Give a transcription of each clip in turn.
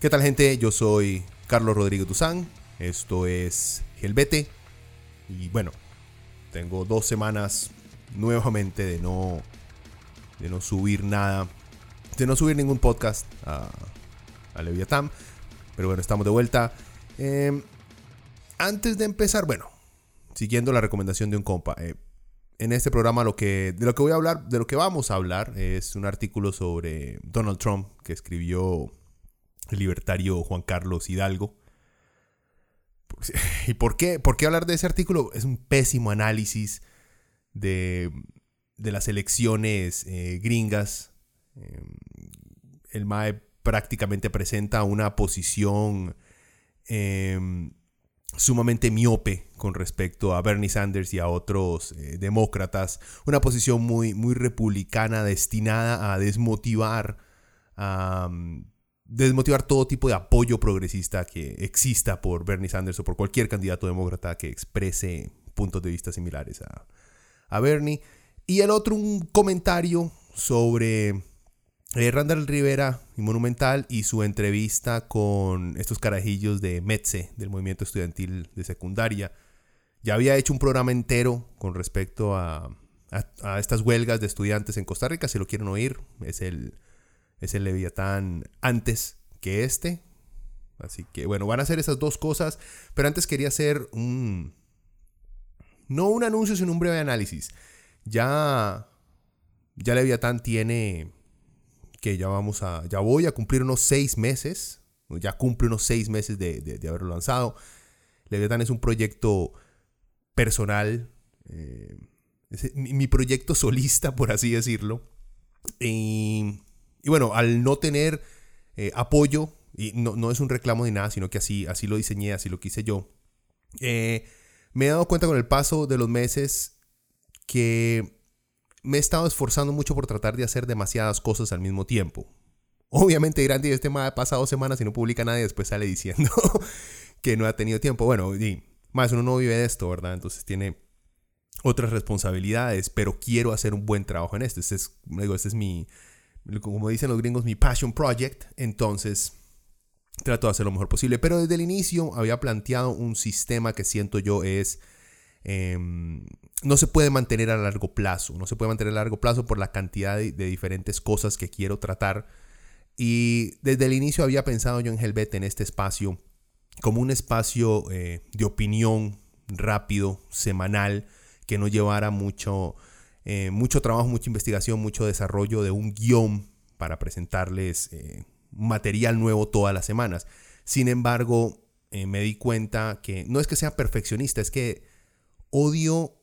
¿Qué tal gente? Yo soy Carlos Rodríguez Duzán, esto es Gelbete y bueno, tengo dos semanas nuevamente de no, de no subir nada, de no subir ningún podcast a, a Leviatán, pero bueno, estamos de vuelta. Em, antes de empezar, bueno, siguiendo la recomendación de un compa, eh, en este programa lo que, de lo que voy a hablar, de lo que vamos a hablar es un artículo sobre Donald Trump que escribió el libertario Juan Carlos Hidalgo. ¿Y por qué? ¿Por qué hablar de ese artículo? Es un pésimo análisis de, las elecciones eh, gringas. Em, el MAE prácticamente presenta una posición em, sumamente miope con respecto a Bernie Sanders y a otros eh, demócratas. Una posición muy, muy republicana destinada a desmotivar a desmotivar todo tipo de apoyo progresista que exista por Bernie Sanders o por cualquier candidato demócrata que exprese puntos de vista similares a, a Bernie. Y el otro, un comentario sobre eh, Randall Rivera y Monumental y su entrevista con estos carajillos de METSE, del movimiento estudiantil de secundaria. Ya había hecho un programa entero con respecto a, a, a estas huelgas de estudiantes en Costa Rica, si lo quieren oír, es el es el Leviatán antes que este. Así que bueno, van a hacer esas dos cosas. Pero antes quería hacer un... No un anuncio, sino un breve análisis. Ya... Ya Leviatán tiene... Que ya vamos a... Ya voy a cumplir unos seis meses. Ya cumple unos seis meses de, haberlo lanzado. Leviatán es un proyecto personal. Eh, mi proyecto solista, por así decirlo. Y y bueno, al no tener eh, apoyo, y no, es un reclamo ni nada, sino que así, así lo diseñé, así lo quise yo, eh, me he dado cuenta con el paso de los meses que me he estado esforzando mucho por tratar de hacer demasiadas cosas al mismo tiempo. Obviamente dirán, este ha pasado semanas y no publica nada y después sale diciendo que no ha tenido tiempo. Bueno, y más uno no vive de esto, ¿verdad? Entonces tiene otras responsabilidades, pero quiero hacer un buen trabajo en esto. Este es, digo, este es mi, como dicen los gringos, mi passion project. Entonces, trato de hacer lo mejor posible. Pero desde el inicio había planteado un sistema que siento yo es... Em, no se puede mantener a largo plazo. No se puede mantener a largo plazo por la cantidad de, diferentes cosas que quiero tratar. Y desde el inicio había pensado yo en Helvet en este espacio como un espacio eh, de opinión rápido, semanal, que no llevara mucho eh, mucho trabajo, mucha investigación, mucho desarrollo de un guion para presentarles eh, material nuevo todas las semanas. Sin embargo, eh, me di cuenta que no es que sea perfeccionista, es que odio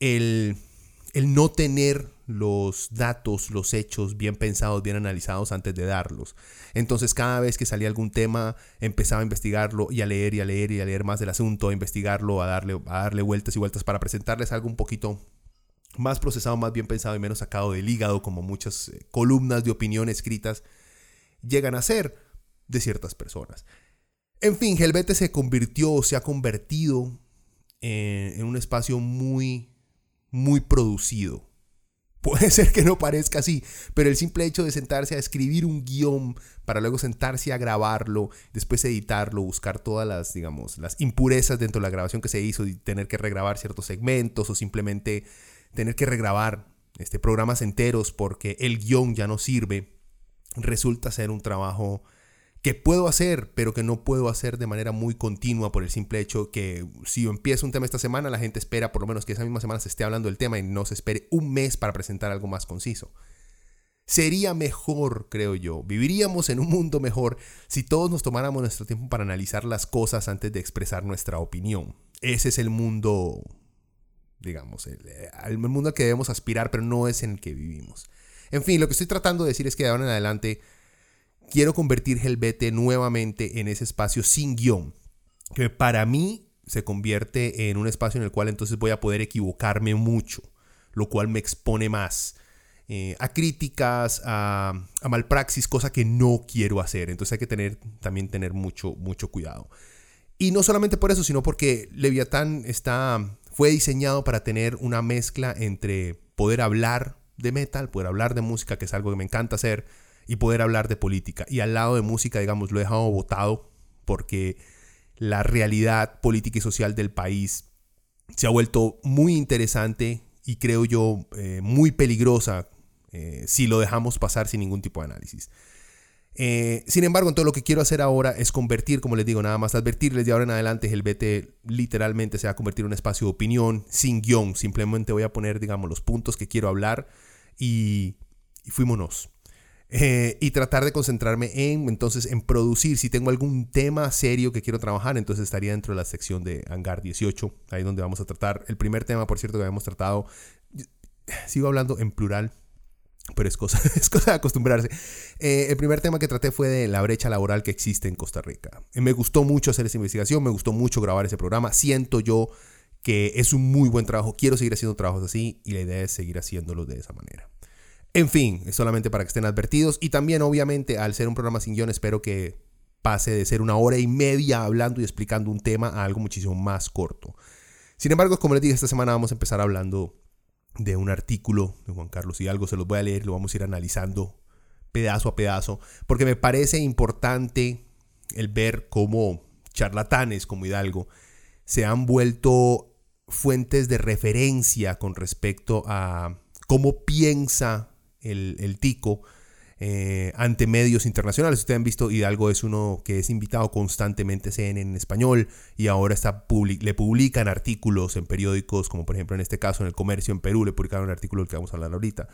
el, el no tener los datos, los hechos bien pensados, bien analizados antes de darlos. Entonces cada vez que salía algún tema empezaba a investigarlo y a leer y a leer y a leer más del asunto, a investigarlo, a darle, a darle vueltas y vueltas para presentarles algo un poquito más procesado, más bien pensado y menos sacado del hígado, como muchas eh, columnas de opinión escritas llegan a ser de ciertas personas. En fin, Helvete se convirtió, se ha convertido en, un espacio muy, muy producido. Puede ser que no parezca así, pero el simple hecho de sentarse a escribir un guion para luego sentarse a grabarlo, después editarlo, buscar todas las, digamos, las impurezas dentro de la grabación que se hizo y tener que regrabar ciertos segmentos o simplemente tener que regrabar este, programas enteros porque el guion ya no sirve, resulta ser un trabajo que puedo hacer, pero que no puedo hacer de manera muy continua por el simple hecho que si yo empiezo un tema esta semana, la gente espera por lo menos que esa misma semana se esté hablando del tema y no se espere un mes para presentar algo más conciso. Sería mejor, creo yo. Viviríamos en un mundo mejor si todos nos tomáramos nuestro tiempo para analizar las cosas antes de expresar nuestra opinión. Ese es el mundo, digamos, el, mundo al que debemos aspirar, pero no es en el que vivimos. En fin, lo que estoy tratando de decir es que de ahora en adelante quiero convertir Helvete nuevamente en ese espacio sin guion, que para mí se convierte en un espacio en el cual entonces voy a poder equivocarme mucho, lo cual me expone más eh, a críticas, a, a, malpraxis, cosa que no quiero hacer. Entonces hay que tener, también tener mucho, mucho cuidado. Y no solamente por eso, sino porque Leviatán está, fue diseñado para tener una mezcla entre poder hablar de metal, poder hablar de música, que es algo que me encanta hacer, y poder hablar de política. Y al lado de música, digamos, lo he dejado votado porque la realidad política y social del país se ha vuelto muy interesante y creo yo eh, muy peligrosa eh, si lo dejamos pasar sin ningún tipo de análisis. Eh, sin embargo, todo lo que quiero hacer ahora es convertir, como les digo, nada más advertirles de ahora en adelante, el BT literalmente se va a convertir en un espacio de opinión sin guion. Simplemente voy a poner, digamos, los puntos que quiero hablar y, y fuímonos. Eh, y tratar de concentrarme en, entonces, en producir. Si tengo algún tema serio que quiero trabajar, entonces estaría dentro de la sección de Hangar 18, ahí donde vamos a tratar. El primer tema, por cierto, que habíamos tratado, sigo hablando en plural, pero es cosa, es cosa de acostumbrarse. Eh, el primer tema que traté fue de la brecha laboral que existe en Costa Rica. Eh, me gustó mucho hacer esa investigación, me gustó mucho grabar ese programa. Siento yo que es un muy buen trabajo. Quiero seguir haciendo trabajos así y la idea es seguir haciéndolo de esa manera. En fin, es solamente para que estén advertidos. Y también, obviamente, al ser un programa sin guion, espero que pase de ser una hora y media hablando y explicando un tema a algo muchísimo más corto. Sin embargo, como les dije, esta semana vamos a empezar hablando de un artículo de Juan Carlos y algo se los voy a leer, lo vamos a ir analizando pedazo a pedazo, porque me parece importante el ver cómo charlatanes como Hidalgo se han vuelto fuentes de referencia con respecto a cómo piensa el, el tico eh, ante medios internacionales. Ustedes han visto, Hidalgo es uno que es invitado constantemente CNN en español y ahora está le publican artículos en periódicos, como por ejemplo en este caso en el Comercio en Perú, le publicaron un artículo del que vamos a hablar ahorita,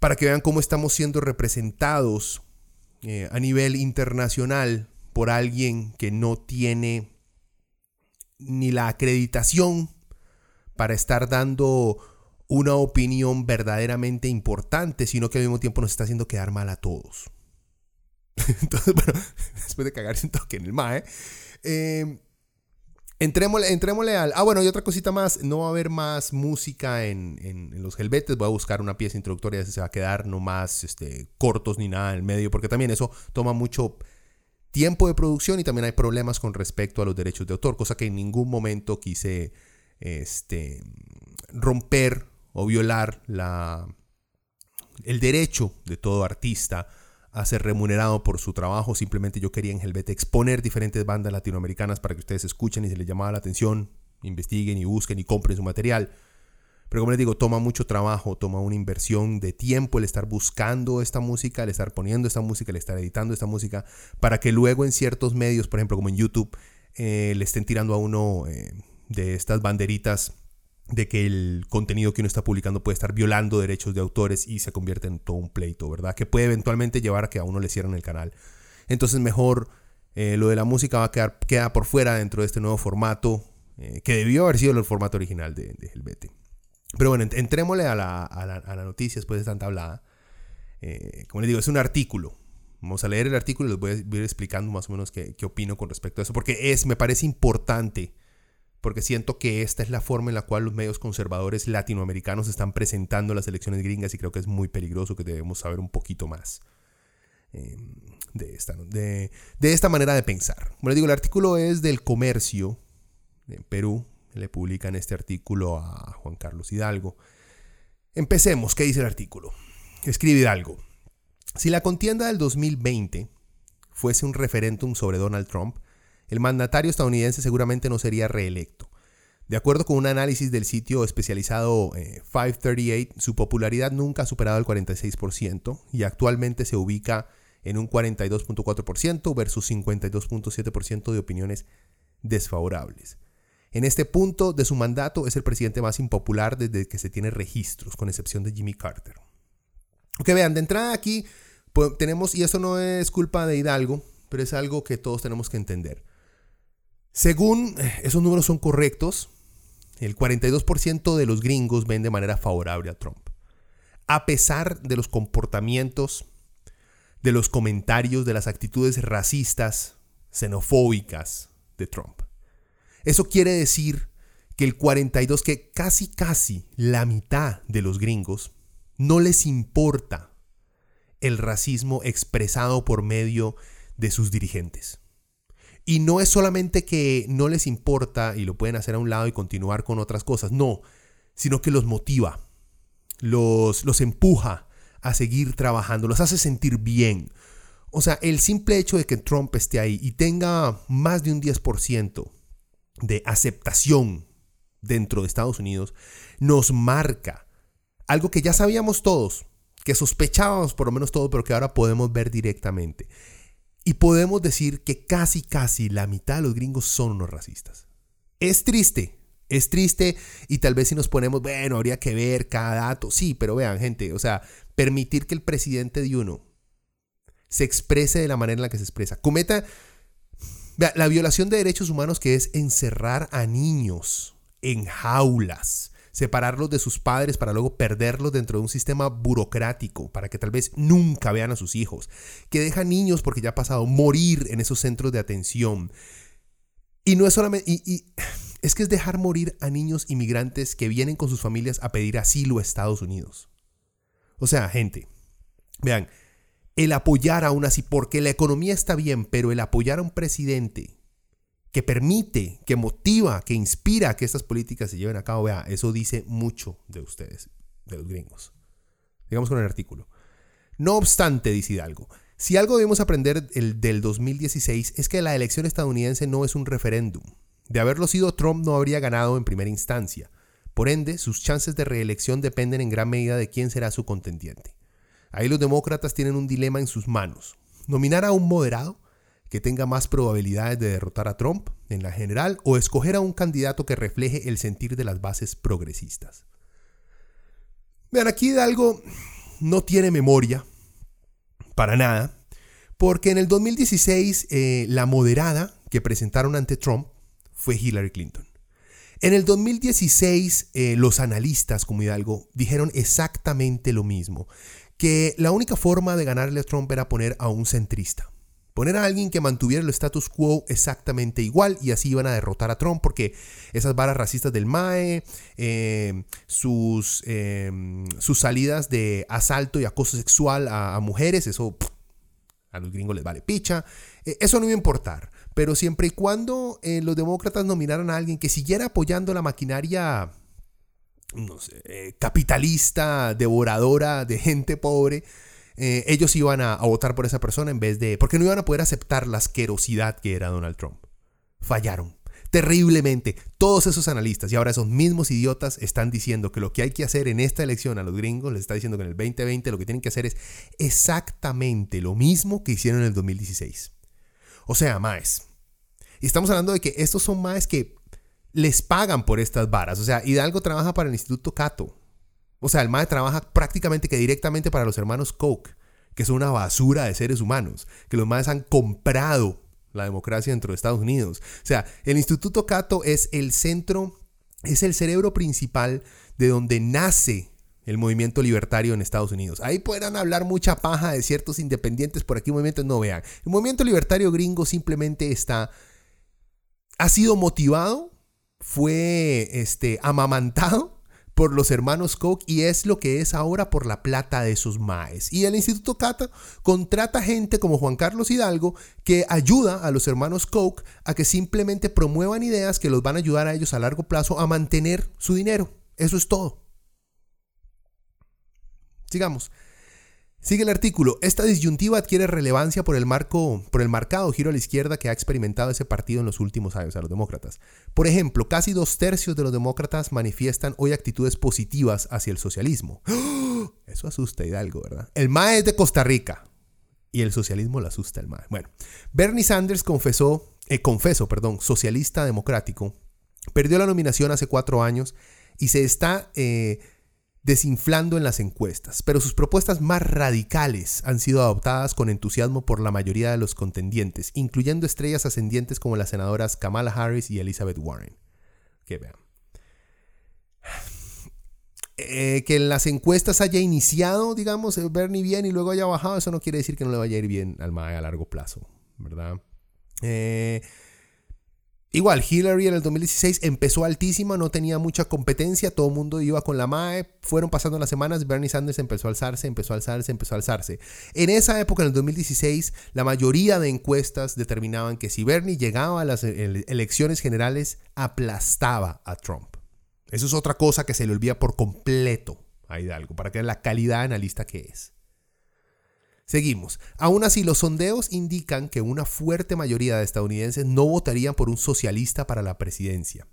para que vean cómo estamos siendo representados eh, a nivel internacional por alguien que no tiene ni la acreditación para estar dando una opinión verdaderamente importante, sino que al mismo tiempo nos está haciendo quedar mal a todos. Entonces, bueno, después de cagarse un toque en el MAE, eh, entrémosle, entrémosle, al... Ah, bueno, y otra cosita más, no va a haber más música en, los helvetes, voy a buscar una pieza introductoria, se va a quedar no más este, cortos ni nada en el medio, porque también eso toma mucho tiempo de producción y también hay problemas con respecto a los derechos de autor, cosa que en ningún momento quise este, romper o violar la, el derecho de todo artista a ser remunerado por su trabajo. Simplemente yo quería en Helvete exponer diferentes bandas latinoamericanas para que ustedes escuchen y se les llamaba la atención, investiguen y busquen y compren su material. Pero como les digo, toma mucho trabajo, toma una inversión de tiempo el estar buscando esta música, el estar poniendo esta música, el estar editando esta música, para que luego en ciertos medios, por ejemplo como en YouTube, eh, le estén tirando a uno eh, de estas banderitas de que el contenido que uno está publicando puede estar violando derechos de autores y se convierte en todo un pleito, ¿verdad? Que puede eventualmente llevar a que a uno le cierren el canal. Entonces mejor eh, lo de la música va a quedar queda por fuera dentro de este nuevo formato, eh, que debió haber sido el formato original de, de. Pero bueno, entrémosle a la, a, la, noticia después de tanta hablada. Eh, como les digo, es un artículo. Vamos a leer el artículo y les voy a ir explicando más o menos qué, qué opino con respecto a eso, porque es, me parece importante porque siento que esta es la forma en la cual los medios conservadores latinoamericanos están presentando las elecciones gringas y creo que es muy peligroso que debemos saber un poquito más em, de, esta, de, esta manera de pensar. Les digo, el artículo es del comercio en Perú, le publican este artículo a Juan Carlos Hidalgo. Empecemos, ¿qué dice el artículo? Escribe Hidalgo. Si la contienda del 2020 fuese un referéndum sobre Donald Trump, el mandatario estadounidense seguramente no sería reelecto. De acuerdo con un análisis del sitio especializado 538, eh, su popularidad nunca ha superado el 46% y actualmente se ubica en un 42.4% versus 52.7% de opiniones desfavorables. En este punto de su mandato es el presidente más impopular desde que se tiene registros, con excepción de Jimmy Carter. Ok, vean, de entrada aquí pues, tenemos, y esto no es culpa de Hidalgo, pero es algo que todos tenemos que entender. Según eh, esos números son correctos, el 42% de los gringos ven de manera favorable a Trump. A pesar de los comportamientos, de los comentarios, de las actitudes racistas, xenofóbicas de Trump. Eso quiere decir que el 42, que casi casi la mitad de los gringos, no les importa el racismo expresado por medio de sus dirigentes. Y no es solamente que no les importa y lo pueden hacer a un lado y continuar con otras cosas, no, sino que los motiva, los, los empuja a seguir trabajando, los hace sentir bien. O sea, el simple hecho de que Trump esté ahí y tenga más de un 10% de aceptación dentro de Estados Unidos nos marca algo que ya sabíamos todos, que sospechábamos por lo menos todos, pero que ahora podemos ver directamente. Y podemos decir que casi, casi la mitad de los gringos son unos racistas. Es triste, es triste y tal vez si nos ponemos, bueno, habría que ver cada dato. Sí, pero vean, gente, o sea, permitir que el presidente de uno se exprese de la manera en la que se expresa, cometa la violación de derechos humanos que es encerrar a niños en jaulas, separarlos de sus padres para luego perderlos dentro de un sistema burocrático, para que tal vez nunca vean a sus hijos, que deja niños, porque ya ha pasado, morir en esos centros de atención. Y no es solamente... Y, es que es dejar morir a niños inmigrantes que vienen con sus familias a pedir asilo a Estados Unidos. O sea, gente, vean, el apoyar aún así, porque la economía está bien, pero el apoyar a un presidente que permite, que motiva, que inspira que estas políticas se lleven a cabo, vea, eso dice mucho de ustedes, de los gringos. Digamos con el artículo. No obstante, dice Hidalgo, si algo debemos aprender el del 2016 es que la elección estadounidense no es un referéndum. De haberlo sido, Trump no habría ganado en primera instancia. Por ende, sus chances de reelección dependen en gran medida de quién será su contendiente. Ahí los demócratas tienen un dilema en sus manos. Nominar a un moderado que tenga más probabilidades de derrotar a Trump en la general o escoger a un candidato que refleje el sentir de las bases progresistas. Vean, aquí Hidalgo no tiene memoria para nada, porque en el 2016 eh, la moderada que presentaron ante Trump fue Hillary Clinton. En el 2016 eh, los analistas como Hidalgo dijeron exactamente lo mismo, que la única forma de ganarle a Trump era poner a un centrista, Poner a alguien que mantuviera el status quo exactamente igual y así iban a derrotar a Trump porque esas varas racistas del MAE, eh, sus, em, sus salidas de asalto y acoso sexual a, mujeres, eso a los gringos les vale picha. Eh, eso no iba a importar. Pero siempre y cuando eh, los demócratas nominaran a alguien que siguiera apoyando la maquinaria sé, capitalista, devoradora de gente pobre, eh, ellos iban a, votar por esa persona en vez de... Porque no iban a poder aceptar la asquerosidad que era Donald Trump. Fallaron. Terriblemente. Todos esos analistas y ahora esos mismos idiotas están diciendo que lo que hay que hacer en esta elección a los gringos, les está diciendo que en el 2020 lo que tienen que hacer es exactamente lo mismo que hicieron en el 2016. O sea, más. Y estamos hablando de que estos son más que les pagan por estas varas. O sea, Hidalgo trabaja para el Instituto Cato. O sea, el MAE trabaja prácticamente que directamente para los hermanos Koch, que son una basura de seres humanos, que los MAES han comprado la democracia dentro de Estados Unidos. O sea, el Instituto Cato es el centro, es el cerebro principal de donde nace el movimiento libertario en Estados Unidos. Ahí podrán hablar mucha paja de ciertos independientes, por aquí movimientos no vean. El movimiento libertario gringo simplemente está, ha sido motivado, fue este, amamantado por los hermanos Koch y es lo que es ahora por la plata de sus maes. Y el Instituto Cata contrata gente como Juan Carlos Hidalgo que ayuda a los hermanos Koch a que simplemente promuevan ideas que los van a ayudar a ellos a largo plazo a mantener su dinero. Eso es todo. Sigamos. Sigue el artículo. Esta disyuntiva adquiere relevancia por el, marco, por el marcado giro a la izquierda que ha experimentado ese partido en los últimos años a los demócratas. Por ejemplo, casi dos tercios de los demócratas manifiestan hoy actitudes positivas hacia el socialismo. Eso asusta a Hidalgo, ¿verdad? El MAE es de Costa Rica. Y el socialismo le asusta al MAE. Bueno, Bernie Sanders confesó, eh, confeso, perdón, socialista democrático, perdió la nominación hace cuatro años y se está... Eh, desinflando en las encuestas, pero sus propuestas más radicales han sido adoptadas con entusiasmo por la mayoría de los contendientes, incluyendo estrellas ascendientes como las senadoras Kamala Harris y Elizabeth Warren. Que vean. Eh, que en las encuestas haya iniciado, digamos, Bernie bien y luego haya bajado, eso no quiere decir que no le vaya a ir bien al MAE a largo plazo, ¿verdad? Eh, Igual, Hillary en el 2016 empezó altísima, no tenía mucha competencia, todo el mundo iba con la MAE, fueron pasando las semanas, Bernie Sanders empezó a alzarse, empezó a alzarse, empezó a alzarse. En esa época, en el 2016, la mayoría de encuestas determinaban que si Bernie llegaba a las elecciones generales, aplastaba a Trump. Eso es otra cosa que se le olvida por completo a Hidalgo, para que la calidad analista que es. Seguimos. Aún así, los sondeos indican que una fuerte mayoría de estadounidenses no votarían por un socialista para la presidencia.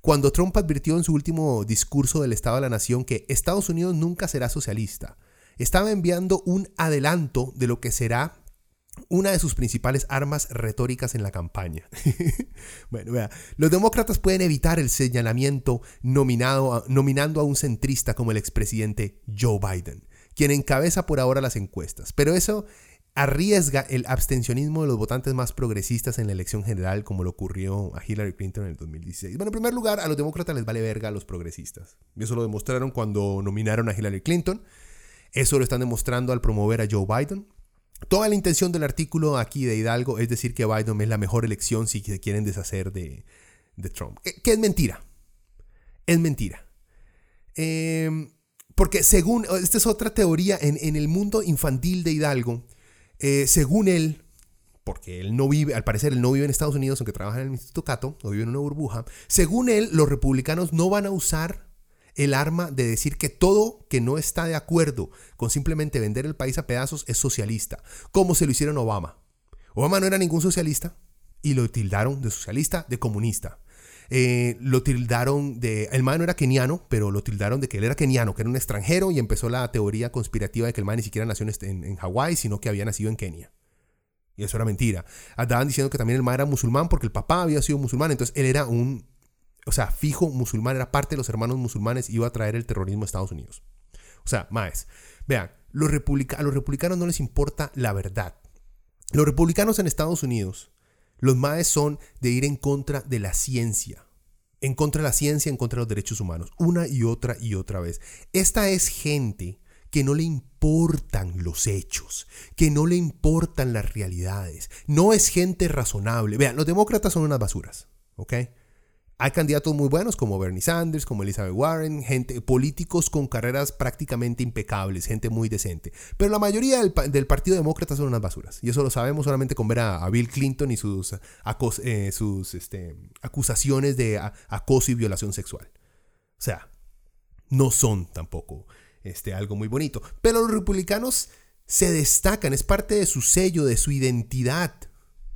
Cuando Trump advirtió en su último discurso del Estado de la Nación que Estados Unidos nunca será socialista, estaba enviando un adelanto de lo que será una de sus principales armas retóricas en la campaña. bueno, vea, los demócratas pueden evitar el señalamiento nominado, nominando a un centrista como el expresidente Joe Biden quien encabeza por ahora las encuestas. Pero eso arriesga el abstencionismo de los votantes más progresistas en la elección general, como lo ocurrió a Hillary Clinton en el 2016. Bueno, en primer lugar, a los demócratas les vale verga a los progresistas. Y eso lo demostraron cuando nominaron a Hillary Clinton. Eso lo están demostrando al promover a Joe Biden. Toda la intención del artículo aquí de Hidalgo es decir que Biden es la mejor elección si se quieren deshacer de, Trump. Que, es mentira. Es mentira. Eh, porque según, esta es otra teoría en, el mundo infantil de Hidalgo, eh, según él, porque él no vive, al parecer él no vive en Estados Unidos, aunque trabaja en el Instituto Cato, o vive en una burbuja, según él, los republicanos no van a usar el arma de decir que todo que no está de acuerdo con simplemente vender el país a pedazos es socialista, como se lo hicieron Obama. Obama no era ningún socialista y lo tildaron de socialista, de comunista. Eh, lo tildaron de, el man no era keniano, pero lo tildaron de que él era keniano, que era un extranjero y empezó la teoría conspirativa de que el man ni siquiera nació en, Hawái, sino que había nacido en Kenia. Y eso era mentira. Andaban diciendo que también el man era musulmán porque el papá había sido musulmán, entonces él era un, o sea, fijo musulmán, era parte de los hermanos musulmanes iba a traer el terrorismo a Estados Unidos. O sea, más. Vean, los a los republicanos no les importa la verdad. Los republicanos en Estados Unidos los MAES son de ir en contra de la ciencia, en contra de la ciencia, en contra de los derechos humanos, una y otra y otra vez. Esta es gente que no le importan los hechos, que no le importan las realidades, no es gente razonable. Vean, los demócratas son unas basuras, ¿ok? Hay candidatos muy buenos como Bernie Sanders, como Elizabeth Warren, gente, políticos con carreras prácticamente impecables, gente muy decente. Pero la mayoría del, Partido Demócrata son unas basuras. Y eso lo sabemos solamente con ver a, Bill Clinton y sus, eh, este, acusaciones de acoso y violación sexual. O sea, no son tampoco este, algo muy bonito. Pero los republicanos se destacan, es parte de su sello, de su identidad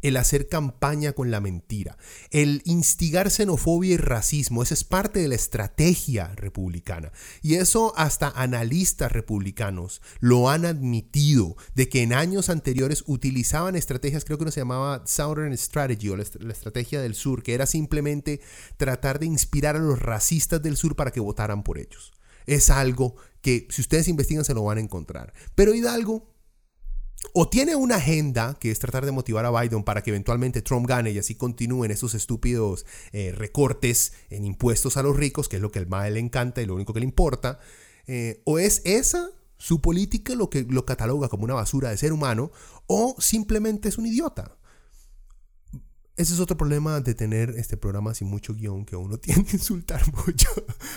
el hacer campaña con la mentira, el instigar xenofobia y racismo, esa es parte de la estrategia republicana. Y eso hasta analistas republicanos lo han admitido, de que en años anteriores utilizaban estrategias, creo que no se llamaba Southern Strategy o la, estrategia del sur, que era simplemente tratar de inspirar a los racistas del sur para que votaran por ellos. Es algo que si ustedes investigan se lo van a encontrar. Pero Hidalgo o tiene una agenda que es tratar de motivar a Biden para que eventualmente Trump gane y así continúen esos estúpidos eh, recortes en impuestos a los ricos, que es lo que al MAE le encanta y lo único que le importa, eh, o es esa su política lo que lo cataloga como una basura de ser humano, o simplemente es un idiota. Ese es otro problema de tener este programa sin mucho guion, que uno tiene que insultar mucho.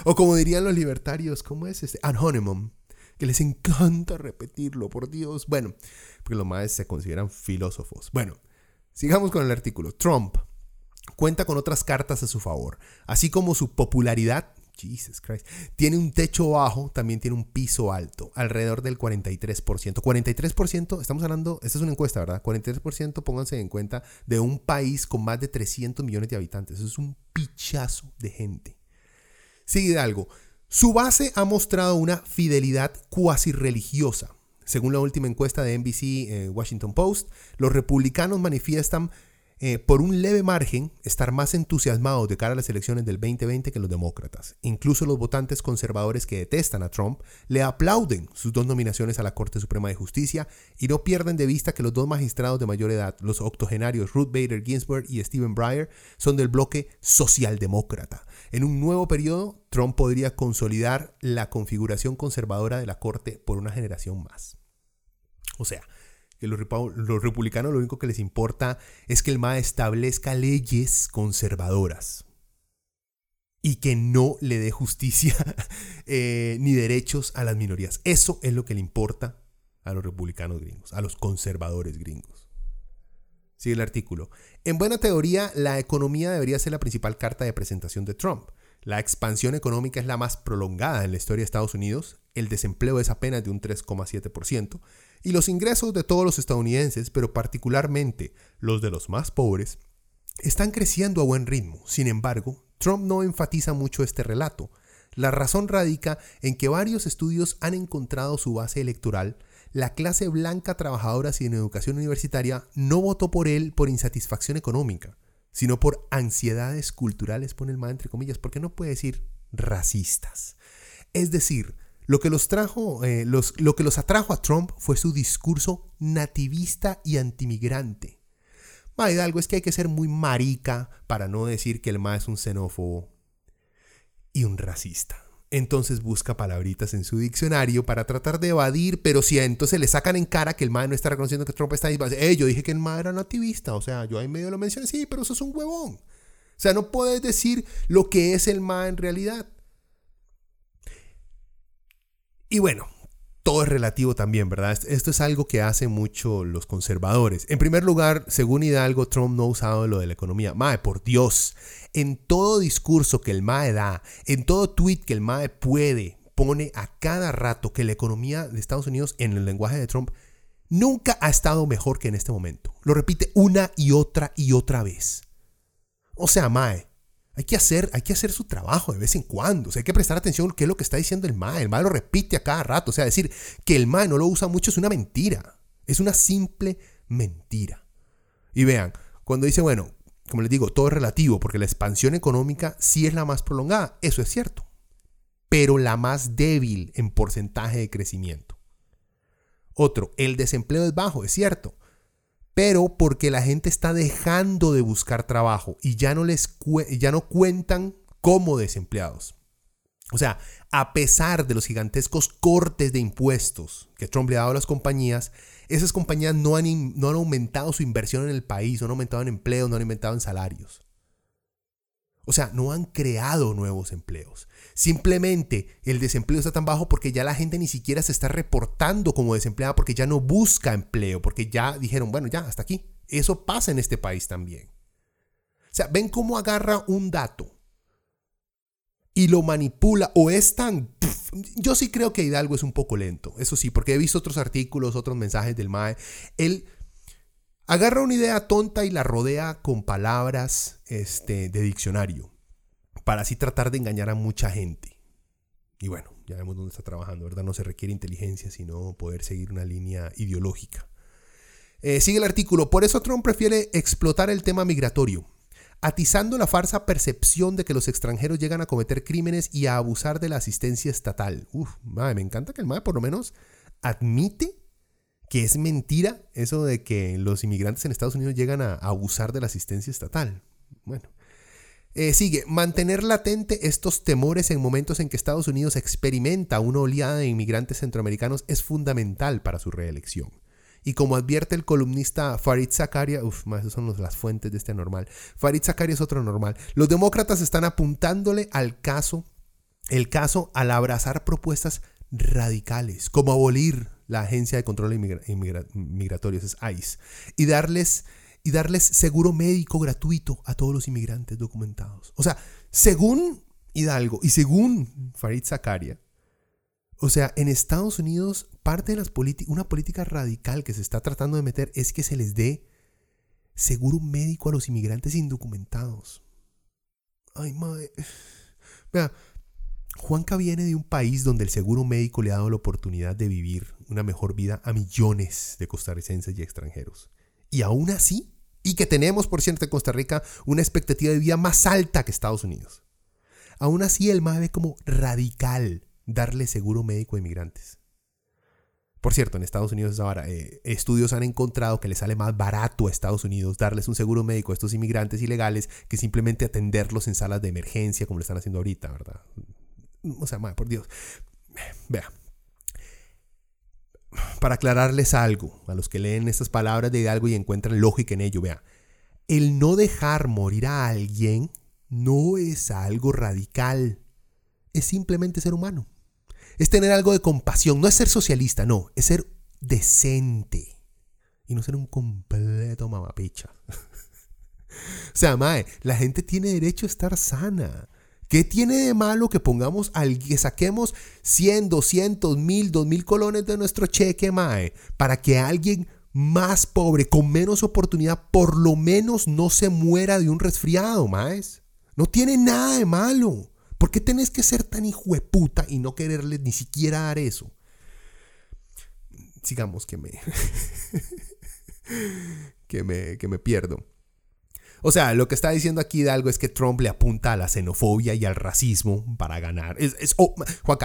o como dirían los libertarios, ¿cómo es este? Anonymous que les encanta repetirlo, por Dios. Bueno, porque los más se consideran filósofos. Bueno, sigamos con el artículo. Trump cuenta con otras cartas a su favor, así como su popularidad. Jesus Christ. Tiene un techo bajo, también tiene un piso alto, alrededor del 43%. 43%, estamos hablando, esta es una encuesta, ¿verdad? 43%, pónganse en cuenta, de un país con más de 300 millones de habitantes. Eso es un pichazo de gente. Sigue algo. Su base ha mostrado una fidelidad cuasi religiosa. Según la última encuesta de NBC eh, Washington Post, los republicanos manifiestan eh, por un leve margen, estar más entusiasmados de cara a las elecciones del 2020 que los demócratas. Incluso los votantes conservadores que detestan a Trump le aplauden sus dos nominaciones a la Corte Suprema de Justicia y no pierden de vista que los dos magistrados de mayor edad, los octogenarios Ruth Bader Ginsburg y Stephen Breyer, son del bloque socialdemócrata. En un nuevo periodo, Trump podría consolidar la configuración conservadora de la Corte por una generación más. O sea, que los, republicanos lo único que les importa es que el MAE establezca leyes conservadoras y que no le dé justicia eh, ni derechos a las minorías. Eso es lo que le importa a los republicanos gringos, a los conservadores gringos. Sigue el artículo. En buena teoría, la economía debería ser la principal carta de presentación de Trump. La expansión económica es la más prolongada en la historia de Estados Unidos, el desempleo es apenas de un 3,7%, y los ingresos de todos los estadounidenses, pero particularmente los de los más pobres, están creciendo a buen ritmo. Sin embargo, Trump no enfatiza mucho este relato. La razón radica en que varios estudios han encontrado su base electoral. La clase blanca trabajadora sin educación universitaria no votó por él por insatisfacción económica, sino por ansiedades culturales, pone el más entre comillas, porque no puede decir racistas. Es decir, lo que los eh, lo que los atrajo a Trump fue su discurso nativista y antimigrante. Ma Hidalgo es que hay que ser muy marica para no decir que el Ma es un xenófobo y un racista. Entonces busca palabritas en su diccionario para tratar de evadir, pero si entonces le sacan en cara que el MAE no está reconociendo que Trump está ahí, eh, yo dije que el MAE era nativista, o sea, yo ahí medio lo mencioné, sí, pero eso es un huevón. O sea, no puedes decir lo que es el MAE en realidad. Y bueno, todo es relativo también, ¿verdad? Esto es algo que hacen mucho los conservadores. En primer lugar, según Hidalgo, Trump no ha usado lo de la economía. Mae, por Dios, en todo discurso que el MAE da, en todo tweet que el MAE puede, pone a cada rato que la economía de Estados Unidos, en el lenguaje de Trump, nunca ha estado mejor que en este momento. Lo repite una y otra y otra vez. O sea, Mae, hay que, hacer, hay que hacer su trabajo de vez en cuando. O sea, hay que prestar atención a qué es lo que está diciendo el MAE. El MAE lo repite a cada rato. O sea, decir que el MAE no lo usa mucho es una mentira. Es una simple mentira. Y vean, cuando dice, bueno, como les digo, todo es relativo, porque la expansión económica sí es la más prolongada. Eso es cierto. Pero la más débil en porcentaje de crecimiento. Otro, el desempleo es bajo, es cierto pero porque la gente está dejando de buscar trabajo y ya no les ya no cuentan como desempleados. O sea, a pesar de los gigantescos cortes de impuestos que Trump le ha dado a las compañías, esas compañías no han, no han aumentado su inversión en el país, no han aumentado en empleo, no han aumentado en salarios. O sea, no han creado nuevos empleos. Simplemente el desempleo está tan bajo porque ya la gente ni siquiera se está reportando como desempleada porque ya no busca empleo, porque ya dijeron, bueno, ya, hasta aquí. Eso pasa en este país también. O sea, ven cómo agarra un dato y lo manipula o es tan... yo sí creo que Hidalgo es un poco lento, eso sí, porque he visto otros artículos, otros mensajes del MAE. Él agarra una idea tonta y la rodea con palabras este, de diccionario para así tratar de engañar a mucha gente. Y bueno, ya vemos dónde está trabajando, ¿verdad? No se requiere inteligencia, sino poder seguir una línea ideológica. Eh, sigue el artículo. Por eso Trump prefiere explotar el tema migratorio, atizando la falsa percepción de que los extranjeros llegan a cometer crímenes y a abusar de la asistencia estatal. Uf, me encanta que el MAE por lo menos admite que es mentira eso de que los inmigrantes en Estados Unidos llegan a abusar de la asistencia estatal. Bueno, eh, sigue, mantener latente estos temores en momentos en que Estados Unidos experimenta una oleada de inmigrantes centroamericanos es fundamental para su reelección. Y como advierte el columnista Farid Zakaria, uff, esas son las fuentes de este normal. Farid Zakaria es otro normal. Los demócratas están apuntándole al caso, el caso al abrazar propuestas radicales, como abolir la Agencia de Control Migratorio, es ICE, y darles y darles seguro médico gratuito a todos los inmigrantes documentados. O sea, según Hidalgo y según Farid Zakaria, o sea, en Estados Unidos, parte de las una política radical que se está tratando de meter es que se les dé seguro médico a los inmigrantes indocumentados. Ay, madre. Vea, Juanca viene de un país donde el seguro médico le ha dado la oportunidad de vivir una mejor vida a millones de costarricenses y extranjeros. Y aún así, y que tenemos, por cierto, en Costa Rica una expectativa de vida más alta que Estados Unidos. Aún así, el MAE ve como radical darle seguro médico a inmigrantes. Por cierto, en Estados Unidos ahora eh, estudios han encontrado que le sale más barato a Estados Unidos darles un seguro médico a estos inmigrantes ilegales que simplemente atenderlos en salas de emergencia como lo están haciendo ahorita, ¿verdad? O sea, madre, por Dios. Vea. Para aclararles algo, a los que leen estas palabras de algo y encuentran lógica en ello, vea. El no dejar morir a alguien no es algo radical. Es simplemente ser humano es tener algo de compasión. No es ser socialista, no, es ser decente. Y no ser un completo mamapicha. o sea, mae, la gente tiene derecho a estar sana. ¿Qué tiene de malo que pongamos al, que saquemos 100, 200, 1000, 2000 colones de nuestro cheque, mae, para que alguien más pobre, con menos oportunidad, por lo menos no se muera de un resfriado, maes? No tiene nada de malo. ¿Por qué tenés que ser tan hijo de puta y no quererle ni siquiera dar eso? Sigamos que me. que me, que me pierdo. O sea, lo que está diciendo aquí Hidalgo es que Trump le apunta a la xenofobia y al racismo para ganar. Es, es,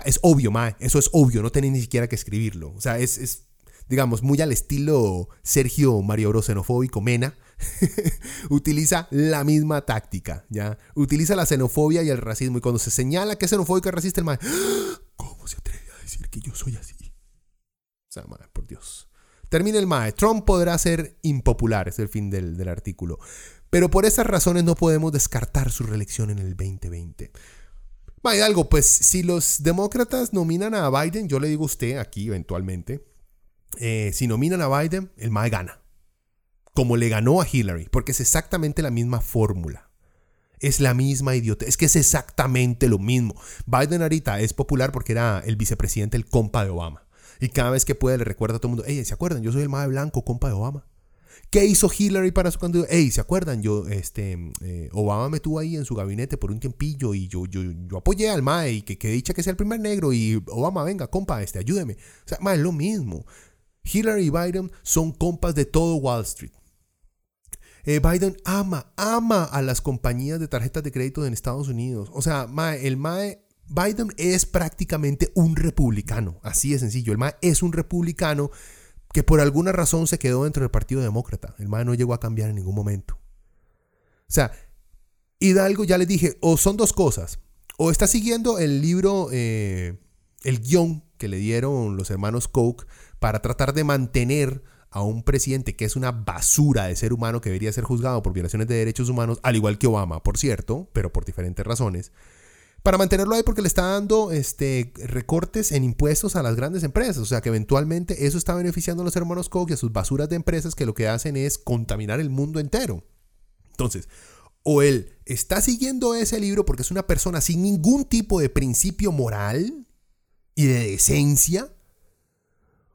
es obvio, ma. Eso es obvio, no tenés ni siquiera que escribirlo. O sea, es, es digamos, muy al estilo Sergio Mario Bro xenofóbico Mena. utiliza la misma táctica, ¿ya? Utiliza la xenofobia y el racismo. Y cuando se señala que es xenofóbico y racista, el mae, ¿cómo se atreve a decir que yo soy así? O sea, mae, por Dios. Termina el mae. Trump podrá ser impopular, es el fin del, del artículo. Pero por esas razones no podemos descartar su reelección en el 2020. Vaya algo, pues si los demócratas nominan a Biden, yo le digo a usted aquí eventualmente, eh, si nominan a Biden, el MAE gana como le ganó a Hillary, porque es exactamente la misma fórmula. Es la misma idiota. Es que es exactamente lo mismo. Biden ahorita es popular porque era el vicepresidente, el compa de Obama. Y cada vez que puede le recuerda a todo el mundo, hey, ¿se acuerdan? Yo soy el más blanco, compa de Obama. ¿Qué hizo Hillary para su candidato? Hey, ¿se acuerdan? Yo, este, eh, Obama me tuvo ahí en su gabinete por un tiempillo y yo, yo, yo apoyé al MAE y que, que dicha que sea el primer negro y Obama, venga, compa, este, ayúdeme. O sea, MAE, es lo mismo. Hillary y Biden son compas de todo Wall Street. Eh, Biden ama, ama a las compañías de tarjetas de crédito en Estados Unidos. O sea, el MAE, Biden es prácticamente un republicano. Así de sencillo. El MAE es un republicano que por alguna razón se quedó dentro del Partido Demócrata. El MAE no llegó a cambiar en ningún momento. O sea, Hidalgo ya le dije, o son dos cosas. O está siguiendo el libro, eh, el guion que le dieron los hermanos Koch para tratar de mantener a un presidente que es una basura de ser humano que debería ser juzgado por violaciones de derechos humanos, al igual que Obama, por cierto, pero por diferentes razones, para mantenerlo ahí porque le está dando este, recortes en impuestos a las grandes empresas. O sea que eventualmente eso está beneficiando a los hermanos Koch y a sus basuras de empresas que lo que hacen es contaminar el mundo entero. Entonces, o él está siguiendo ese libro porque es una persona sin ningún tipo de principio moral y de decencia,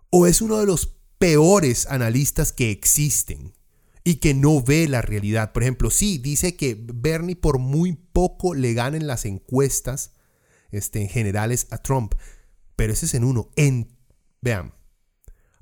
o es uno de los peores analistas que existen y que no ve la realidad. Por ejemplo, sí, dice que Bernie por muy poco le gana en las encuestas este, en generales a Trump, pero ese es en uno. En, vean,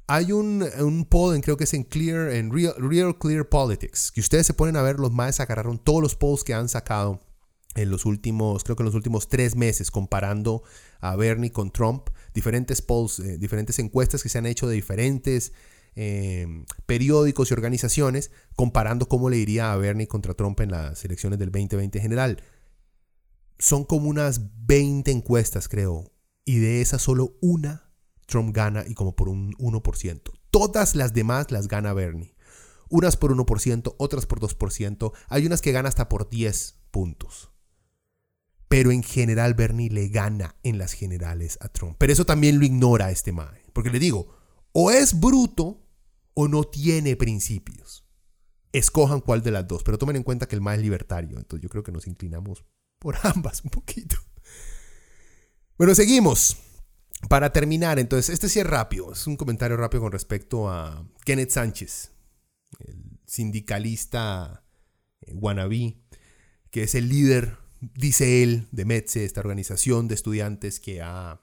hay un, un poll, creo que es en Clear, en Real, Clear Politics, que ustedes se ponen a ver, los más agarraron todos los polls que han sacado en los últimos, creo que en los últimos tres meses, comparando a Bernie con Trump diferentes polls, eh, diferentes encuestas que se han hecho de diferentes em, periódicos y organizaciones comparando cómo le iría a Bernie contra Trump en las elecciones del 2020 en general. Son como unas 20 encuestas, creo, y de esas solo una Trump gana y como por un 1%. Todas las demás las gana Bernie. Unas por 1%, otras por 2%. Hay unas que gana hasta por 10 puntos. Pero en general Bernie le gana en las generales a Trump. Pero eso también lo ignora este Mae. Porque le digo, o es bruto o no tiene principios. Escojan cuál de las dos. Pero tomen en cuenta que el Mae es libertario. Entonces yo creo que nos inclinamos por ambas un poquito. Bueno, seguimos. Para terminar, entonces, este sí es rápido. Es un comentario rápido con respecto a Kenneth Sánchez, el sindicalista eh, wannabe, que es el líder dice él, de METSE, esta organización de estudiantes que ha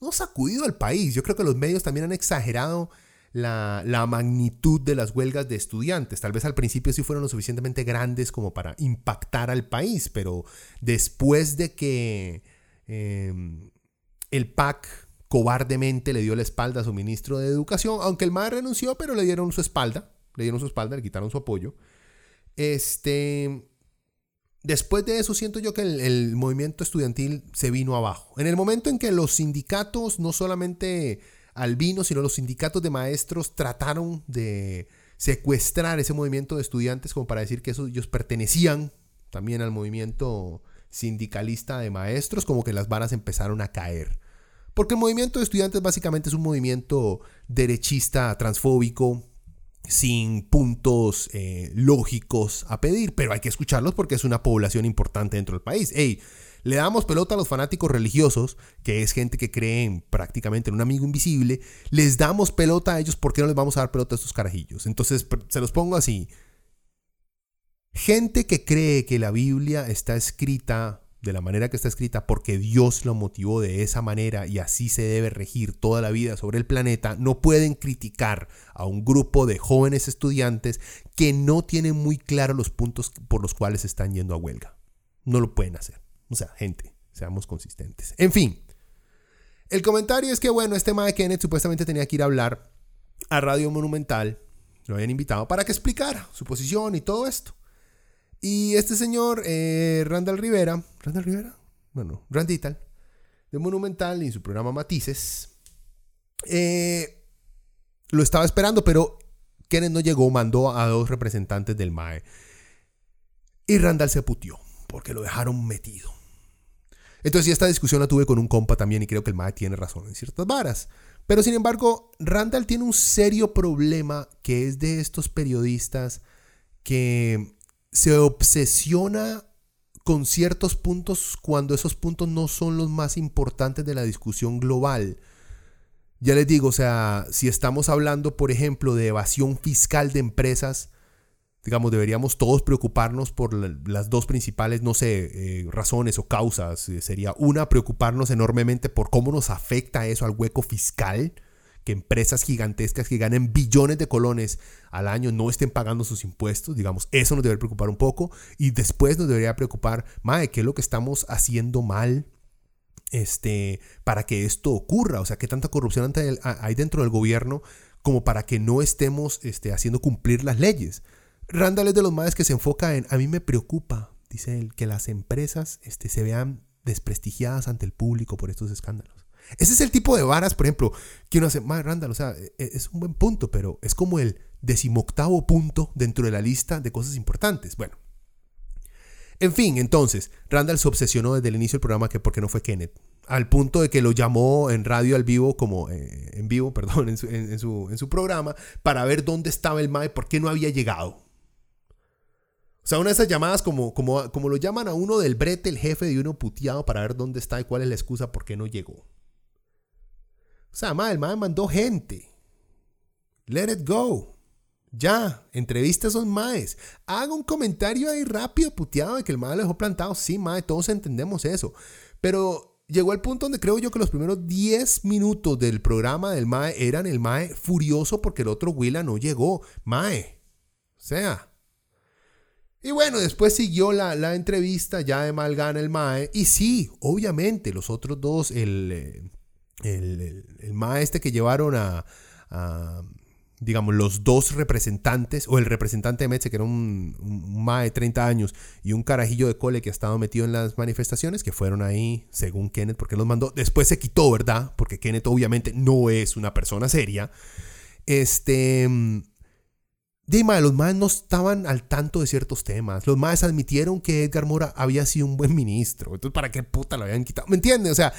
no sacudido al país. Yo creo que los medios también han exagerado la, la, magnitud de las huelgas de estudiantes. Tal vez al principio sí fueron lo suficientemente grandes como para impactar al país, pero después de que em, el PAC cobardemente le dio la espalda a su ministro de Educación, aunque el MAE renunció, pero le dieron su espalda, le dieron su espalda, le quitaron su apoyo. Este, después de eso siento yo que el movimiento estudiantil se vino abajo. En el momento en que los sindicatos no solamente Albino, sino los sindicatos de maestros trataron de secuestrar ese movimiento de estudiantes como para decir que ellos pertenecían también al movimiento sindicalista de maestros, como que las varas empezaron a caer. Porque el movimiento de estudiantes básicamente es un movimiento derechista, transfóbico, sin puntos eh, lógicos a pedir, pero hay que escucharlos porque es una población importante dentro del país. Le damos pelota a los fanáticos religiosos, que es gente que cree prácticamente en un amigo invisible. Les damos pelota a ellos, ¿por qué no les vamos a dar pelota a estos carajillos? Entonces, se los pongo así. Gente que cree que la Biblia está escrita de la manera que está escrita porque Dios lo motivó de esa manera y así se debe regir toda la vida sobre el planeta, no pueden criticar a un grupo de jóvenes estudiantes que no tienen muy claros los puntos por los cuales están yendo a huelga. No lo pueden hacer. O sea, gente, seamos consistentes. En fin, el comentario es que, bueno, este Mae Kenneth supuestamente tenía que ir a hablar a Radio Monumental. Lo habían invitado para que explicara su posición y todo esto. Y este señor, eh, Randall Rivera, Randall Rivera, bueno, Randital, de Monumental y en su programa Matices, eh, lo estaba esperando, pero Kenneth no llegó, mandó a dos representantes del MAE. Y Randall se putió porque lo dejaron metido. Entonces, esta discusión la tuve con un compa también y creo que el MAE tiene razón en ciertas varas. Pero sin embargo, Randall tiene un serio problema que es de estos periodistas que se obsesiona con ciertos puntos cuando esos puntos no son los más importantes de la discusión global. Ya les digo, o sea, si estamos hablando, por ejemplo, de evasión fiscal de empresas, digamos, deberíamos todos preocuparnos por las dos principales, no sé, eh, razones o causas. Eh, sería una, preocuparnos enormemente por cómo nos afecta eso al hueco fiscal, que empresas gigantescas que ganen billones de colones al año no estén pagando sus impuestos, digamos, eso nos debería preocupar un poco. Y después nos debería preocupar, madre, ¿qué es lo que estamos haciendo mal? Este, para que esto ocurra, o sea, qué tanta corrupción hay dentro del gobierno como para que no estemos este, haciendo cumplir las leyes. Randall es de los más que se enfoca en, a mí me preocupa, dice él, que las empresas este, se vean desprestigiadas ante el público por estos escándalos. Ese es el tipo de varas, por ejemplo, que uno hace, más Randall, o sea, e, e, es un buen punto, pero es como el decimoctavo punto dentro de la lista de cosas importantes. Bueno. En fin, entonces, Randall se obsesionó desde el inicio del programa que porque no fue Kenneth. Al punto de que lo llamó en radio al vivo, como eh, en vivo, perdón, en su, en, su, en su programa, para ver dónde estaba el MAE, por qué no había llegado. Sea, una de esas llamadas como, como, como lo llaman a uno del brete, el jefe de uno puteado para ver dónde está y cuál es la excusa por qué no llegó. O sea, ma, el mae mandó gente. Let it go. Ya, entrevista a esos maes. Haga un comentario ahí rápido, puteado, de que el mae lo dejó plantado. Sí, mae, todos entendemos eso. Pero llegó al punto donde creo yo que los primeros 10 minutos del programa del mae eran el mae furioso porque el otro Willa no llegó. Mae. O sea, y bueno, después siguió la, entrevista ya de Malgana el Mae. Y sí, obviamente, los otros dos, el, eh, el, el, Mae este que llevaron a, digamos, los dos representantes, o el representante de Metze, que era un, un, Mae de 30 años, y un carajillo de cole que ha estado metido en las manifestaciones, que fueron ahí, según Kenneth, porque los mandó. Después se quitó, ¿verdad? Porque Kenneth obviamente no es una persona seria. Este Dima, los más no estaban al tanto de ciertos temas. Los más admitieron que Edgar Mora había sido un buen ministro. Entonces, ¿para qué puta lo habían quitado? ¿Me entiendes? O sea,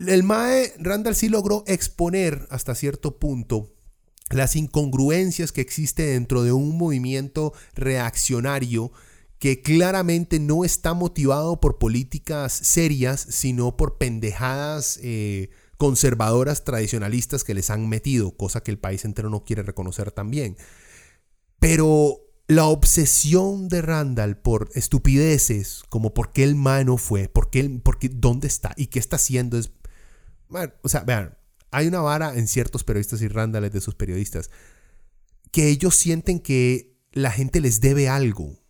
el MAE Randall sí logró exponer hasta cierto punto las incongruencias que existe dentro de un movimiento reaccionario que claramente no está motivado por políticas serias, sino por pendejadas eh, conservadoras tradicionalistas que les han metido, cosa que el país entero no quiere reconocer también. Pero la obsesión de Randall por estupideces, como por qué el MAE no fue, por qué, por qué, dónde está y qué está haciendo, es... O sea, vean, Hay una vara en ciertos periodistas y rándales de sus periodistas que ellos sienten que la gente les debe algo.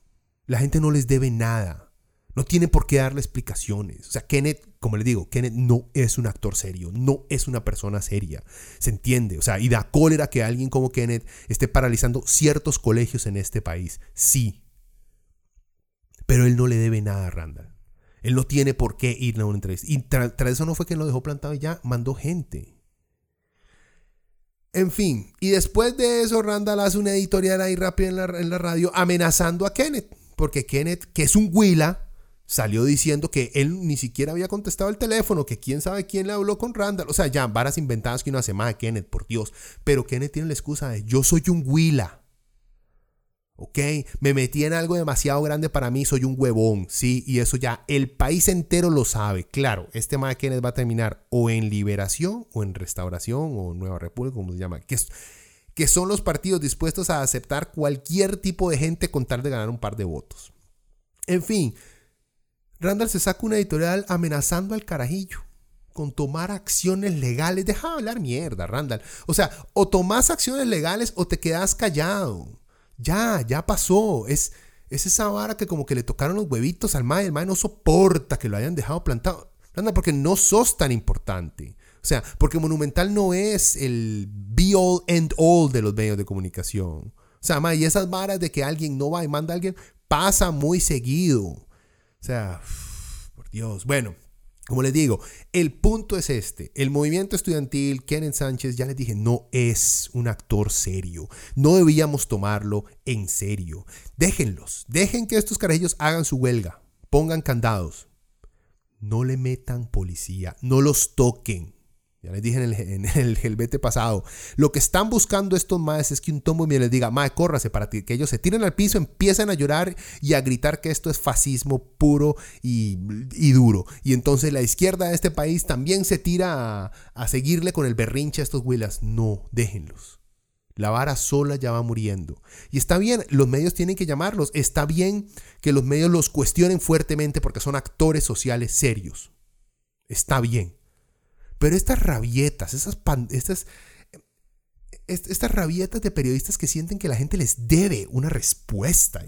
La gente no les debe nada. No tiene por qué darle explicaciones. O sea, Kenneth, como le digo, Kenneth no es un actor serio, no es una persona seria. Se entiende. O sea, y da cólera que alguien como Kenneth esté paralizando ciertos colegios en este país. Sí. Pero él no le debe nada a Randall. Él no tiene por qué ir a una entrevista. Y tras eso no fue que lo dejó plantado y ya mandó gente. En fin, y después de eso, Randall hace una editorial ahí rápida en la, radio amenazando a Kenneth. Porque Kenneth, que es un Willa, salió diciendo que él ni siquiera había contestado el teléfono, que quién sabe quién le habló con Randall. O sea, ya, varas inventadas que uno hace más Kenneth, por Dios. Pero Kenneth tiene la excusa de yo soy un Willa. ¿Ok? Me metí en algo demasiado grande para mí, soy un huevón, ¿sí? Y eso ya el país entero lo sabe. Claro, este de Kenneth va a terminar o en liberación, o en restauración, o Nueva República, como se llama, que, que son los partidos dispuestos a aceptar cualquier tipo de gente con tal de ganar un par de votos. En fin, Randall se saca una editorial amenazando al carajillo con tomar acciones legales. Deja de hablar mierda, Randall. O sea, o tomas acciones legales o te quedas callado. Ya, ya pasó. Es, es esa vara que como que le tocaron los huevitos al mae. El mae no soporta que lo hayan dejado plantado. Randall, porque no sos tan importante. O sea, porque Monumental no es el be all and all de los medios de comunicación. O sea, mae, y esas varas de que alguien no va y manda a alguien pasa muy seguido. O sea, por Dios. Bueno, como les digo, el punto es este. El movimiento estudiantil, Kenneth Sánchez, ya les dije, no es un actor serio. No debíamos tomarlo en serio. Déjenlos. Dejen que estos carajillos hagan su huelga. Pongan candados. No le metan policía. No los toquen. Ya les dije en el, en el pasado. Lo que están buscando estos maes es que un tomo les diga, mae, córrase para que ellos se tiren al piso, empiecen a llorar y a gritar que esto es fascismo puro y, duro. Y entonces la izquierda de este país también se tira a, seguirle con el berrinche a estos huilas. No, déjenlos. La vara sola ya va muriendo. Y está bien, los medios tienen que llamarlos. Está bien que los medios los cuestionen fuertemente porque son actores sociales serios. Está bien. Pero estas rabietas, estas, estas rabietas de periodistas que sienten que la gente les debe una respuesta.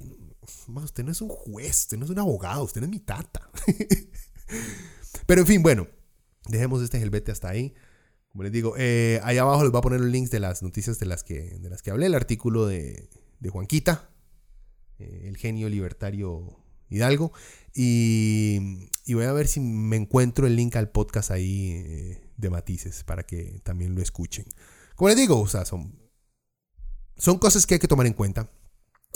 usted no es un juez, usted no es un abogado, usted no es mi tata. Pero en fin, bueno, dejemos este gelbete hasta ahí. Como les digo, eh, ahí abajo les voy a poner los links de las noticias de las que, de las que hablé, el artículo de, de Juanquita, eh, el genio libertario Hidalgo. Y, y, voy a ver si me encuentro el link al podcast ahí eh, de matices para que también lo escuchen. Como les digo, o sea, son, son cosas que hay que tomar en cuenta.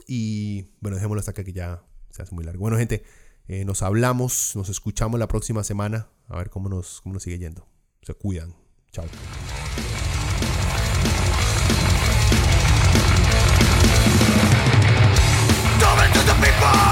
Y bueno, dejémoslo hasta acá que ya se hace muy largo. Bueno, gente, eh, nos hablamos, nos escuchamos la próxima semana. A ver cómo nos, cómo nos sigue yendo. Se cuidan. Chao. People!